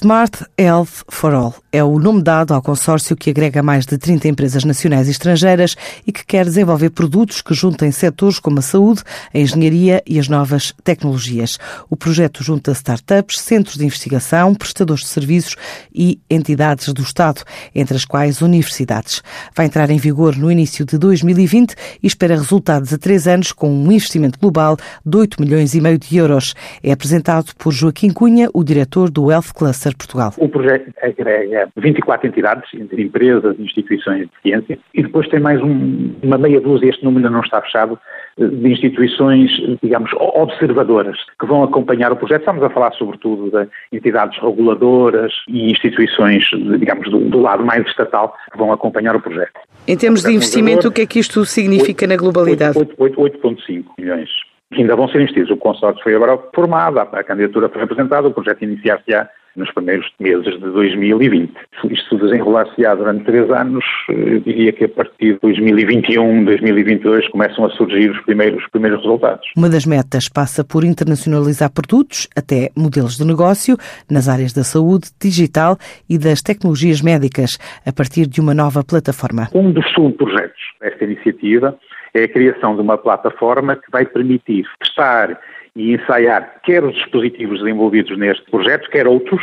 Smart Health for All é o nome dado ao consórcio que agrega mais de 30 empresas nacionais e estrangeiras e que quer desenvolver produtos que juntem setores como a saúde, a engenharia e as novas tecnologias. O projeto junta startups, centros de investigação, prestadores de serviços e entidades do Estado, entre as quais universidades. Vai entrar em vigor no início de 2020 e espera resultados a três anos com um investimento global de 8 milhões e meio de euros. É apresentado por Joaquim Cunha, o diretor do Health Cluster Portugal. O projeto agrega 24 entidades, entre empresas e instituições de ciência, e depois tem mais um, uma meia dúzia, este número ainda não está fechado, de instituições, digamos, observadoras, que vão acompanhar o projeto. Estamos a falar, sobretudo, de entidades reguladoras e instituições, digamos, do, do lado mais estatal, que vão acompanhar o projeto. Em termos de investimento, o que é que isto significa 8, na globalidade? 8,5 milhões ainda vão ser investidos. O consórcio foi agora formado, a candidatura foi apresentada, o projeto iniciar-se-á nos primeiros meses de 2020. Isto desenrolar-se-á durante três anos, eu diria que a partir de 2021, 2022 começam a surgir os primeiros, os primeiros resultados. Uma das metas passa por internacionalizar produtos, até modelos de negócio, nas áreas da saúde, digital e das tecnologias médicas, a partir de uma nova plataforma. Um dos subprojetos desta iniciativa é a criação de uma plataforma que vai permitir testar e ensaiar quer os dispositivos desenvolvidos neste projeto, quer outros,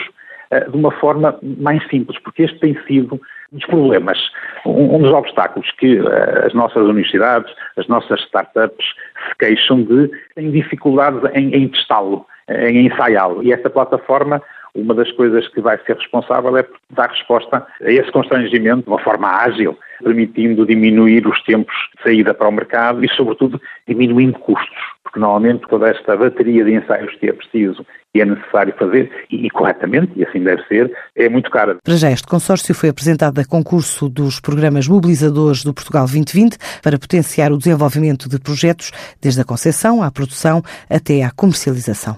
eh, de uma forma mais simples, porque este tem sido um dos problemas, um dos obstáculos que eh, as nossas universidades, as nossas startups se queixam de têm dificuldades em, em testá-lo, em ensaiá-lo. E esta plataforma uma das coisas que vai ser responsável é dar resposta a esse constrangimento de uma forma ágil, permitindo diminuir os tempos de saída para o mercado e, sobretudo, diminuindo custos, porque normalmente toda esta bateria de ensaios que é preciso e é necessário fazer, e, e corretamente, e assim deve ser, é muito cara. Para já, este consórcio foi apresentado a concurso dos programas mobilizadores do Portugal 2020 para potenciar o desenvolvimento de projetos, desde a concepção à produção até à comercialização.